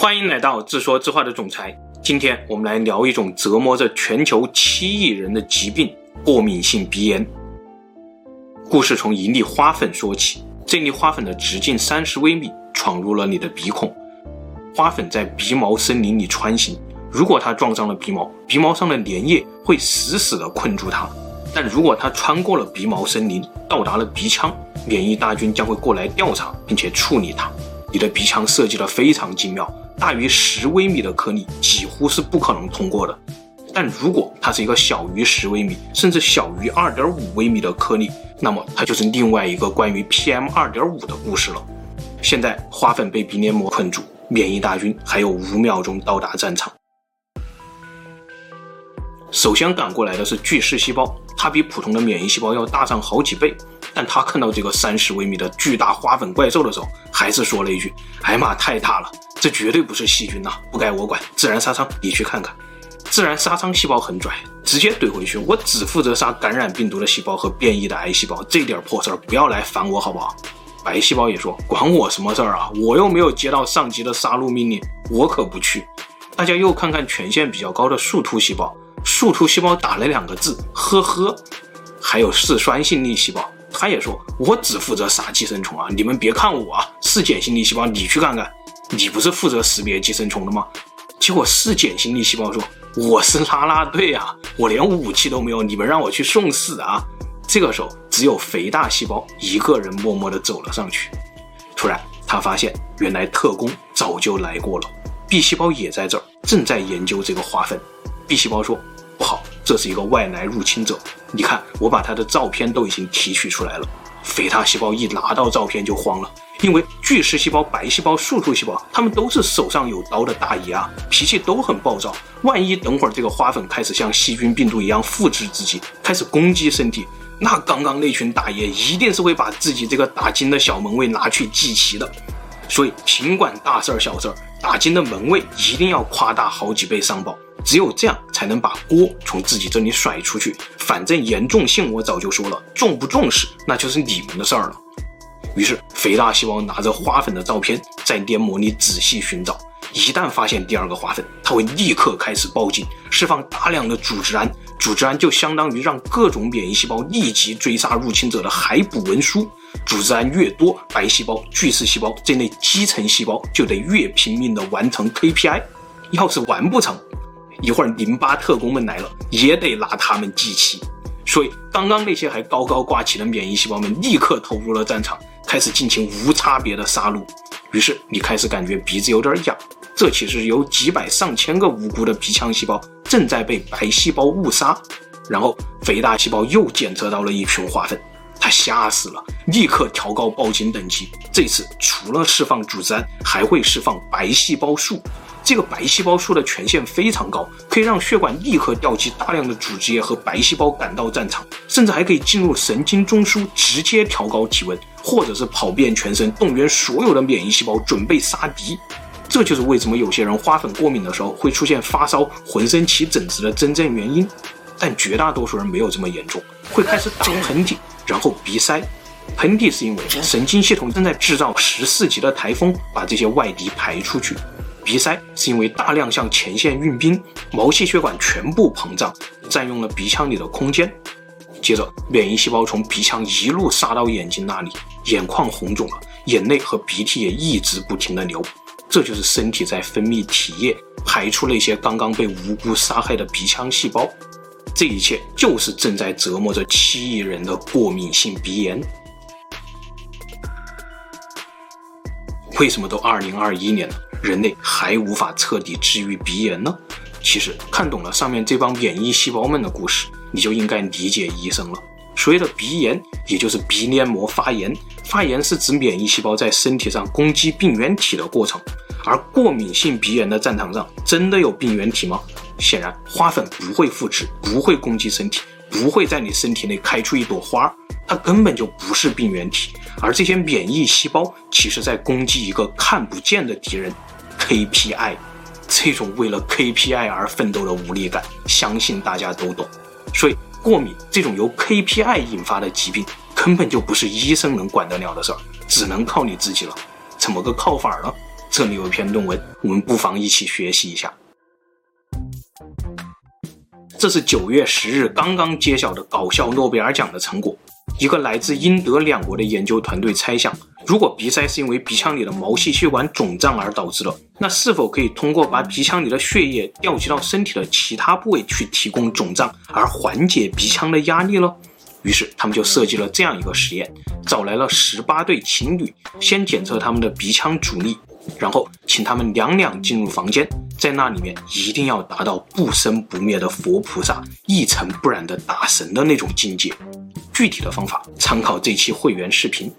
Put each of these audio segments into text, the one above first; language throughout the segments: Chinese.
欢迎来到自说自话的总裁。今天我们来聊一种折磨着全球七亿人的疾病——过敏性鼻炎。故事从一粒花粉说起。这粒花粉的直径三十微米，闯入了你的鼻孔。花粉在鼻毛森林里穿行，如果它撞上了鼻毛，鼻毛上的粘液会死死地困住它；但如果它穿过了鼻毛森林，到达了鼻腔，免疫大军将会过来调查并且处理它。你的鼻腔设计得非常精妙。大于十微米的颗粒几乎是不可能通过的，但如果它是一个小于十微米，甚至小于二点五微米的颗粒，那么它就是另外一个关于 PM 二点五的故事了。现在花粉被鼻黏膜困住，免疫大军还有五秒钟到达战场。首先赶过来的是巨噬细胞，它比普通的免疫细胞要大上好几倍。但他看到这个三十微米的巨大花粉怪兽的时候，还是说了一句：“哎妈，太大了，这绝对不是细菌呐，不该我管。自然杀伤，你去看看。”自然杀伤细胞很拽，直接怼回去：“我只负责杀感染病毒的细胞和变异的癌细胞，这点破事儿不要来烦我好不好？”白细胞也说：“管我什么事儿啊，我又没有接到上级的杀戮命令，我可不去。”大家又看看权限比较高的树突细胞，树突细胞打了两个字：“呵呵。”还有嗜酸性粒细胞。他也说：“我只负责杀寄生虫啊，你们别看我啊，嗜碱性粒细胞你去看看，你不是负责识别寄生虫的吗？”结果嗜碱性粒细胞说：“我是拉拉队啊，我连武器都没有，你们让我去送死啊！”这个时候，只有肥大细胞一个人默默地走了上去。突然，他发现原来特工早就来过了，B 细胞也在这儿，正在研究这个花粉。B 细胞说：“不好。”这是一个外来入侵者，你看，我把他的照片都已经提取出来了。肥大细胞一拿到照片就慌了，因为巨噬细胞、白细胞、树突细胞，他们都是手上有刀的大爷啊，脾气都很暴躁。万一等会儿这个花粉开始像细菌、病毒一样复制自己，开始攻击身体，那刚刚那群大爷一定是会把自己这个打金的小门卫拿去祭旗的。所以，尽管大事儿、小事儿，打金的门卫一定要夸大好几倍上报。只有这样才能把锅从自己这里甩出去。反正严重性我早就说了，重不重视那就是你们的事儿了。于是肥大细胞拿着花粉的照片在黏膜里仔细寻找，一旦发现第二个花粉，它会立刻开始报警，释放大量的组织胺。组织胺就相当于让各种免疫细胞立即追杀入侵者的海捕文书。组织胺越多，白细胞、巨噬细胞这类基层细胞就得越拼命地完成 KPI。要是完不成，一会儿淋巴特工们来了，也得拿他们祭旗。所以，刚刚那些还高高挂起的免疫细胞们立刻投入了战场，开始进行无差别的杀戮。于是，你开始感觉鼻子有点痒，这其实有几百上千个无辜的鼻腔细胞正在被白细胞误杀。然后，肥大细胞又检测到了一群花粉，他吓死了，立刻调高报警等级。这次除了释放组织胺，还会释放白细胞素。这个白细胞素的权限非常高，可以让血管立刻调集大量的组织液和白细胞赶到战场，甚至还可以进入神经中枢，直接调高体温，或者是跑遍全身，动员所有的免疫细胞准备杀敌。这就是为什么有些人花粉过敏的时候会出现发烧、浑身起疹子的真正原因。但绝大多数人没有这么严重，会开始打喷嚏，然后鼻塞。喷嚏是因为神经系统正在制造十四级的台风，把这些外敌排出去。鼻塞是因为大量向前线运兵，毛细血管全部膨胀，占用了鼻腔里的空间。接着，免疫细胞从鼻腔一路杀到眼睛那里，眼眶红肿了，眼泪和鼻涕也一直不停地流。这就是身体在分泌体液，排出那些刚刚被无辜杀害的鼻腔细胞。这一切就是正在折磨着七亿人的过敏性鼻炎。为什么都二零二一年了？人类还无法彻底治愈鼻炎呢？其实看懂了上面这帮免疫细胞们的故事，你就应该理解医生了。所谓的鼻炎，也就是鼻黏膜发炎。发炎是指免疫细胞在身体上攻击病原体的过程。而过敏性鼻炎的战场上，真的有病原体吗？显然，花粉不会复制，不会攻击身体，不会在你身体内开出一朵花儿。它根本就不是病原体，而这些免疫细胞其实在攻击一个看不见的敌人 ——KPI。这种为了 KPI 而奋斗的无力感，相信大家都懂。所以，过敏这种由 KPI 引发的疾病，根本就不是医生能管得了的事儿，只能靠你自己了。怎么个靠法呢？这里有一篇论文，我们不妨一起学习一下。这是九月十日刚刚揭晓的搞笑诺贝尔奖的成果。一个来自英德两国的研究团队猜想，如果鼻塞是因为鼻腔里的毛细血管肿胀而导致的，那是否可以通过把鼻腔里的血液调集到身体的其他部位去提供肿胀，而缓解鼻腔的压力呢？于是他们就设计了这样一个实验，找来了十八对情侣，先检测他们的鼻腔阻力，然后请他们两两进入房间，在那里面一定要达到不生不灭的佛菩萨，一尘不染的大神的那种境界。具体的方法参考这期会员视频。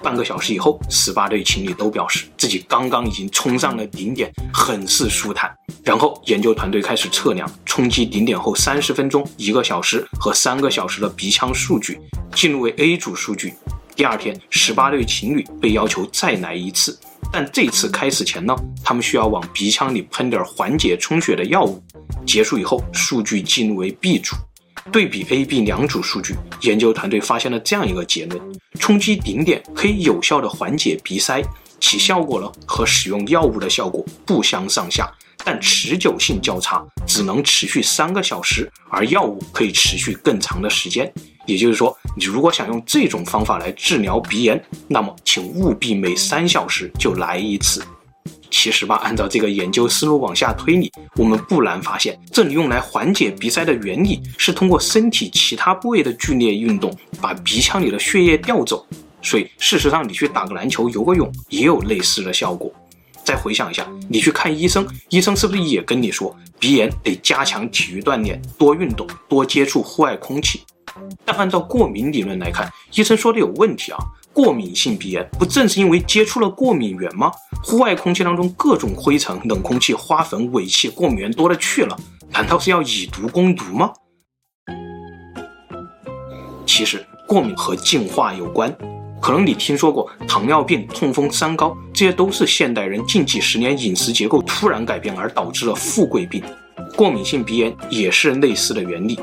半个小时以后，十八对情侣都表示自己刚刚已经冲上了顶点，很是舒坦。然后研究团队开始测量冲击顶点后三十分钟、一个小时和三个小时的鼻腔数据，记录为 A 组数据。第二天，十八对情侣被要求再来一次，但这次开始前呢，他们需要往鼻腔里喷点缓解充血的药物。结束以后，数据记录为 B 组。对比 A、B 两组数据，研究团队发现了这样一个结论：冲击顶点可以有效的缓解鼻塞，其效果呢和使用药物的效果不相上下，但持久性较差，只能持续三个小时，而药物可以持续更长的时间。也就是说，你如果想用这种方法来治疗鼻炎，那么请务必每三小时就来一次。其实吧，按照这个研究思路往下推理，我们不难发现，这里用来缓解鼻塞的原理是通过身体其他部位的剧烈运动，把鼻腔里的血液调走。所以事实上，你去打个篮球、游个泳也有类似的效果。再回想一下，你去看医生，医生是不是也跟你说，鼻炎得加强体育锻炼、多运动、多接触户外空气？但按照过敏理论来看，医生说的有问题啊。过敏性鼻炎不正是因为接触了过敏源吗？户外空气当中各种灰尘、冷空气、花粉、尾气，过敏源多了去了，难道是要以毒攻毒吗？其实过敏和进化有关，可能你听说过糖尿病、痛风、三高，这些都是现代人近几十年饮食结构突然改变而导致的富贵病。过敏性鼻炎也是类似的原理。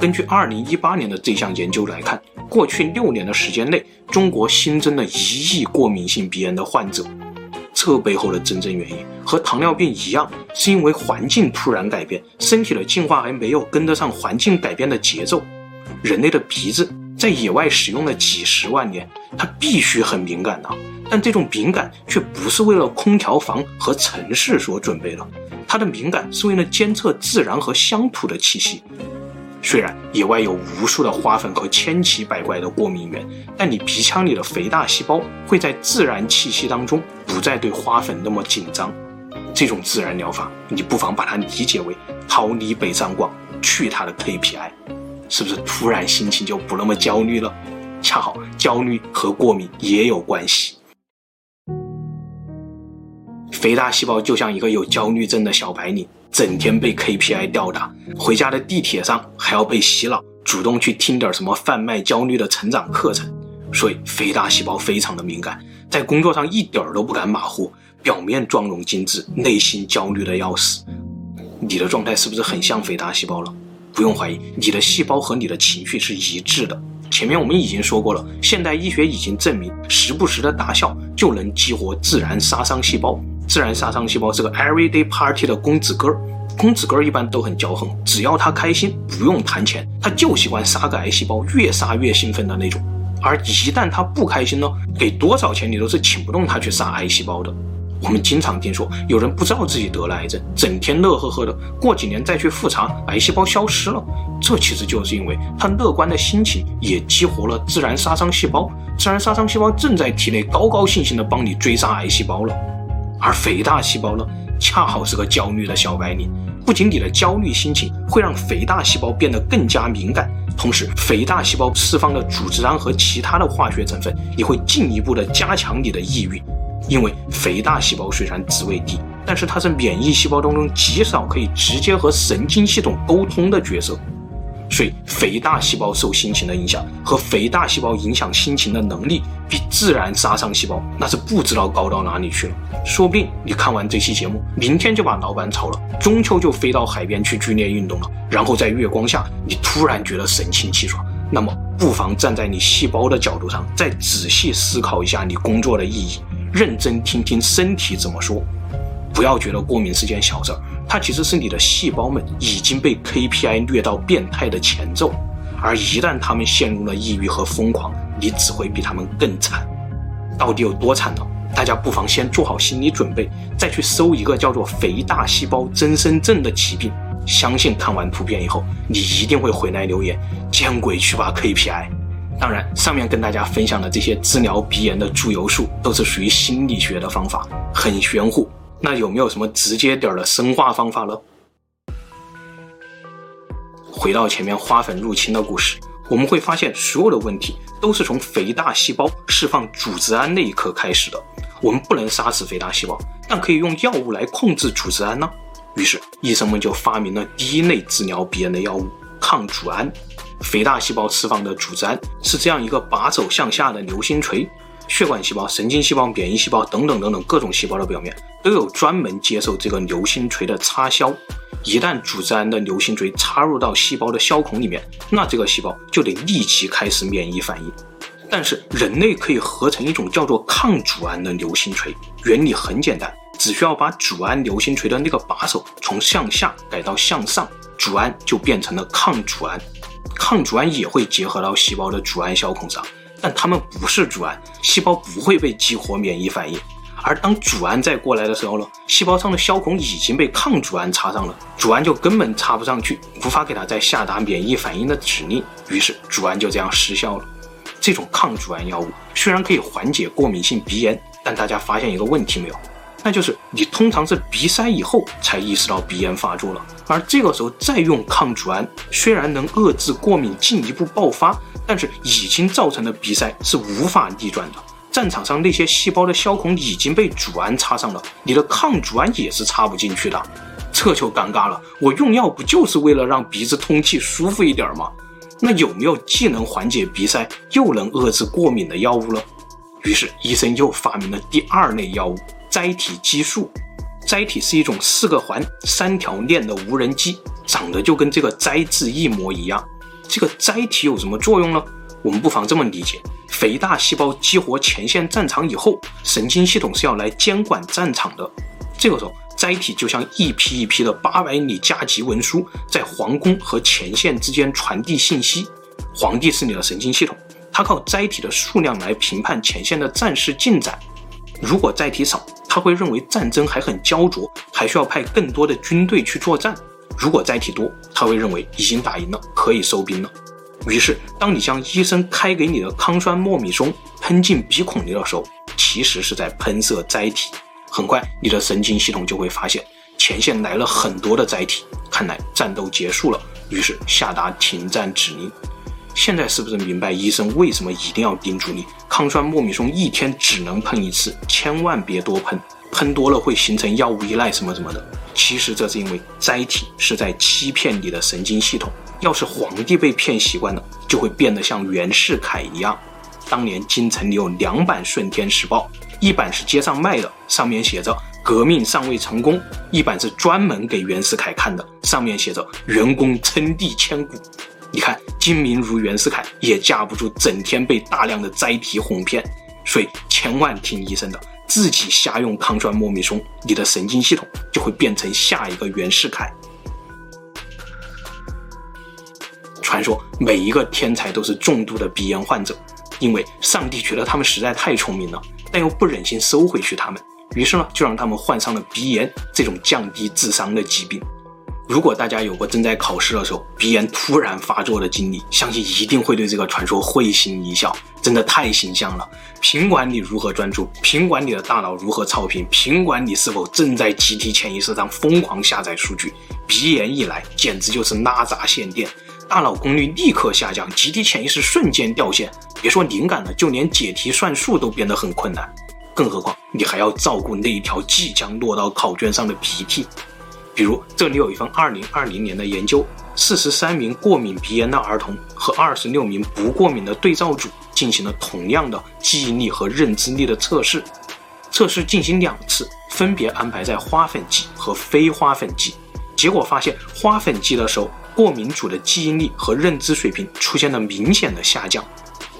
根据2018年的这项研究来看，过去六年的时间内，中国新增了一亿过敏性鼻炎的患者。这背后的真正原因和糖尿病一样，是因为环境突然改变，身体的进化还没有跟得上环境改变的节奏。人类的鼻子在野外使用了几十万年，它必须很敏感的，但这种敏感却不是为了空调房和城市所准备的，它的敏感是为了监测自然和乡土的气息。虽然野外有无数的花粉和千奇百怪的过敏源，但你鼻腔里的肥大细胞会在自然气息当中不再对花粉那么紧张。这种自然疗法，你不妨把它理解为逃离北上广，去它的 KPI，是不是突然心情就不那么焦虑了？恰好焦虑和过敏也有关系。肥大细胞就像一个有焦虑症的小白领。整天被 KPI 吊打，回家的地铁上还要被洗脑，主动去听点什么贩卖焦虑的成长课程，所以肥大细胞非常的敏感，在工作上一点儿都不敢马虎，表面妆容精致，内心焦虑的要死。你的状态是不是很像肥大细胞了？不用怀疑，你的细胞和你的情绪是一致的。前面我们已经说过了，现代医学已经证明，时不时的大笑就能激活自然杀伤细胞。自然杀伤细胞是个 everyday party 的公子哥儿，公子哥儿一般都很骄横，只要他开心，不用谈钱，他就喜欢杀个癌细胞，越杀越兴奋的那种。而一旦他不开心呢，给多少钱你都是请不动他去杀癌细胞的。我们经常听说有人不知道自己得了癌症，整天乐呵呵的，过几年再去复查，癌细胞消失了。这其实就是因为他乐观的心情也激活了自然杀伤细胞，自然杀伤细胞正在体内高高兴兴的帮你追杀癌细胞了。而肥大细胞呢，恰好是个焦虑的小白领。不仅你的焦虑心情会让肥大细胞变得更加敏感，同时肥大细胞释放的组织胺和其他的化学成分也会进一步的加强你的抑郁。因为肥大细胞虽然职位低，但是它是免疫细胞当中极少可以直接和神经系统沟通的角色。所以，肥大细胞受心情的影响和肥大细胞影响心情的能力，比自然杀伤细胞那是不知道高到哪里去了。说不定你看完这期节目，明天就把老板炒了，中秋就飞到海边去剧烈运动了，然后在月光下，你突然觉得神清气爽。那么，不妨站在你细胞的角度上，再仔细思考一下你工作的意义。认真听听身体怎么说。不要觉得过敏是件小事儿，它其实是你的细胞们已经被 KPI 虐到变态的前奏。而一旦他们陷入了抑郁和疯狂，你只会比他们更惨。到底有多惨呢？大家不妨先做好心理准备，再去搜一个叫做肥大细胞增生症的疾病。相信看完图片以后，你一定会回来留言：见鬼去吧 KPI！当然，上面跟大家分享的这些治疗鼻炎的注油术，都是属于心理学的方法，很玄乎。那有没有什么直接点的生化方法呢？回到前面花粉入侵的故事，我们会发现所有的问题都是从肥大细胞释放组织胺那一刻开始的。我们不能杀死肥大细胞，但可以用药物来控制组织胺呢。于是医生们就发明了第一类治疗鼻炎的药物——抗组胺。肥大细胞释放的组织胺是这样一个把手向下的流星锤，血管细胞、神经细胞、免疫细胞等等等等各种细胞的表面都有专门接受这个流星锤的插销。一旦组织胺的流星锤插入到细胞的销孔里面，那这个细胞就得立即开始免疫反应。但是人类可以合成一种叫做抗组胺的流星锤，原理很简单，只需要把组胺流星锤的那个把手从向下改到向上，组胺就变成了抗组胺。抗组胺也会结合到细胞的组胺销孔上，但它们不是组胺，细胞不会被激活免疫反应。而当组胺再过来的时候呢，细胞上的销孔已经被抗组胺插上了，组胺就根本插不上去，无法给它再下达免疫反应的指令，于是组胺就这样失效了。这种抗组胺药物虽然可以缓解过敏性鼻炎，但大家发现一个问题没有？那就是你通常是鼻塞以后才意识到鼻炎发作了，而这个时候再用抗组胺，虽然能遏制过敏进一步爆发，但是已经造成的鼻塞是无法逆转的。战场上那些细胞的销孔已经被组胺插上了，你的抗组胺也是插不进去的，这就尴尬了。我用药不就是为了让鼻子通气舒服一点吗？那有没有既能缓解鼻塞又能遏制过敏的药物呢？于是医生又发明了第二类药物——载体激素。载体是一种四个环、三条链的无人机，长得就跟这个“载”字一模一样。这个载体有什么作用呢？我们不妨这么理解：肥大细胞激活前线战场以后，神经系统是要来监管战场的。这个时候，载体就像一批一批的八百里加急文书，在皇宫和前线之间传递信息。皇帝是你的神经系统，他靠载体的数量来评判前线的战事进展。如果载体少，他会认为战争还很焦灼，还需要派更多的军队去作战；如果载体多，他会认为已经打赢了，可以收兵了。于是，当你将医生开给你的抗酸莫米松喷进鼻孔里的时候，其实是在喷射载体。很快，你的神经系统就会发现前线来了很多的载体，看来战斗结束了，于是下达停战指令。现在是不是明白医生为什么一定要叮嘱你抗酸莫米松一天只能喷一次，千万别多喷，喷多了会形成药物依赖什么什么的？其实这是因为载体是在欺骗你的神经系统。要是皇帝被骗习惯了，就会变得像袁世凯一样。当年京城里有两版《顺天时报》。一版是街上卖的，上面写着“革命尚未成功”；一版是专门给袁世凯看的，上面写着“袁公称帝千古”。你看，精明如袁世凯也架不住整天被大量的甾体哄骗，所以千万听医生的，自己瞎用抗酸莫米松，你的神经系统就会变成下一个袁世凯。传说每一个天才都是重度的鼻炎患者，因为上帝觉得他们实在太聪明了。但又不忍心收回去他们，于是呢，就让他们患上了鼻炎这种降低智商的疾病。如果大家有过正在考试的时候鼻炎突然发作的经历，相信一定会对这个传说会心一笑，真的太形象了。尽管你如何专注，尽管你的大脑如何超频，尽管你是否正在集体潜意识上疯狂下载数据，鼻炎一来，简直就是拉闸限电。大脑功率立刻下降，集体潜意识瞬间掉线。别说灵感了，就连解题算数都变得很困难。更何况你还要照顾那一条即将落到考卷上的鼻涕。比如这里有一份2020年的研究，四十三名过敏鼻炎的儿童和二十六名不过敏的对照组进行了同样的记忆力和认知力的测试。测试进行两次，分别安排在花粉季和非花粉季。结果发现，花粉季的时候，过敏组的记忆力和认知水平出现了明显的下降，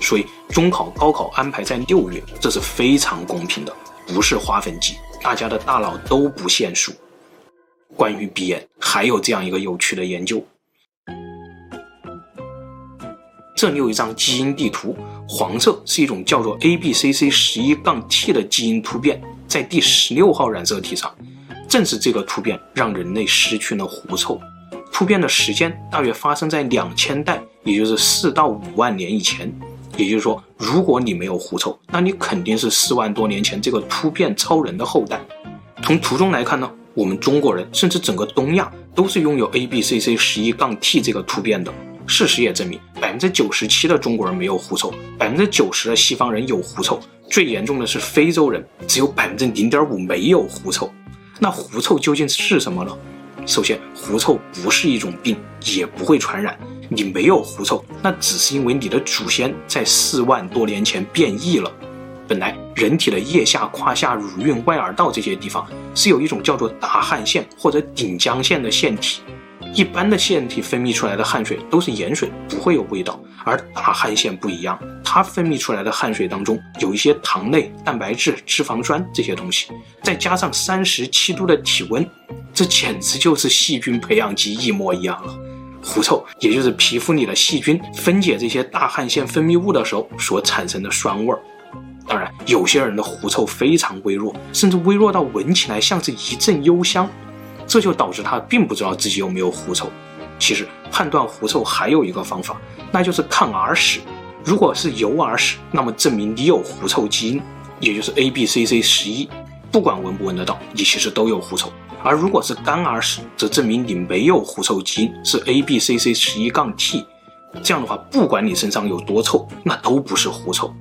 所以中考、高考安排在六月，这是非常公平的。不是花粉季，大家的大脑都不限速。关于鼻炎，还有这样一个有趣的研究。这里有一张基因地图，黄色是一种叫做 ABCC 十一杠 T 的基因突变，在第十六号染色体上。正是这个突变让人类失去了狐臭。突变的时间大约发生在两千代，也就是四到五万年以前。也就是说，如果你没有狐臭，那你肯定是四万多年前这个突变超人的后代。从图中来看呢，我们中国人甚至整个东亚都是拥有 ABCC 十一杠 T 这个突变的。事实也证明，百分之九十七的中国人没有狐臭，百分之九十的西方人有狐臭，最严重的是非洲人，只有百分之零点五没有狐臭。那狐臭究竟是什么呢？首先，狐臭不是一种病，也不会传染。你没有狐臭，那只是因为你的祖先在四万多年前变异了。本来人体的腋下、胯下、乳晕、外耳道这些地方是有一种叫做大汗腺或者顶浆腺的腺体。一般的腺体分泌出来的汗水都是盐水，不会有味道。而大汗腺不一样，它分泌出来的汗水当中有一些糖类、蛋白质、脂肪酸这些东西，再加上三十七度的体温，这简直就是细菌培养基一模一样了。狐臭也就是皮肤里的细菌分解这些大汗腺分泌物的时候所产生的酸味儿。当然，有些人的狐臭非常微弱，甚至微弱到闻起来像是一阵幽香。这就导致他并不知道自己有没有狐臭。其实判断狐臭还有一个方法，那就是看耳屎。如果是有耳屎，那么证明你有狐臭基因，也就是 ABCC 十一。不管闻不闻得到，你其实都有狐臭。而如果是干耳屎，则证明你没有狐臭基因，是 ABCC 十一杠 T。这样的话，不管你身上有多臭，那都不是狐臭。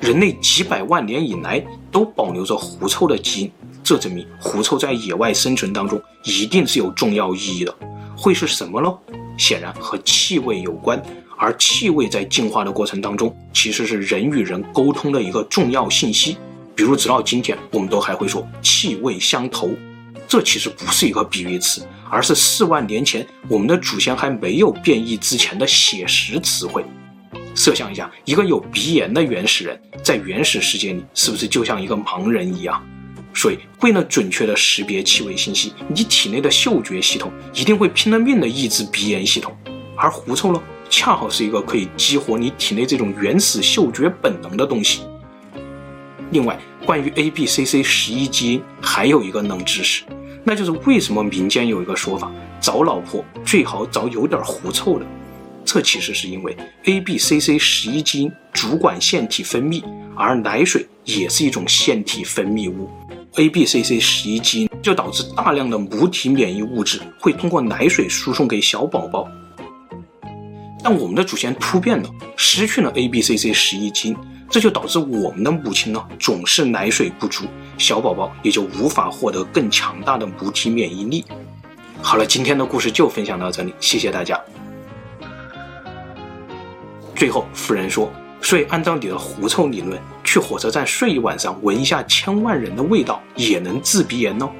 人类几百万年以来都保留着狐臭的基因。这证明狐臭在野外生存当中一定是有重要意义的，会是什么呢？显然和气味有关，而气味在进化的过程当中其实是人与人沟通的一个重要信息。比如直到今天，我们都还会说气味相投，这其实不是一个比喻词，而是四万年前我们的祖先还没有变异之前的写实词汇。设想一下，一个有鼻炎的原始人，在原始世界里是不是就像一个盲人一样？所以，为了准确地识别气味信息，你体内的嗅觉系统一定会拼了命地抑制鼻炎系统。而狐臭呢，恰好是一个可以激活你体内这种原始嗅觉本能的东西。另外，关于 ABCC 十一基因还有一个冷知识，那就是为什么民间有一个说法，找老婆最好找有点狐臭的。这其实是因为 ABCC 十一基因主管腺体分泌，而奶水也是一种腺体分泌物。ABCC 十一基因就导致大量的母体免疫物质会通过奶水输送给小宝宝，但我们的祖先突变了，失去了 ABCC 十一基因，这就导致我们的母亲呢总是奶水不足，小宝宝也就无法获得更强大的母体免疫力。好了，今天的故事就分享到这里，谢谢大家。最后，夫人说。所以，按照你的狐臭理论，去火车站睡一晚上，闻一下千万人的味道，也能治鼻炎哦。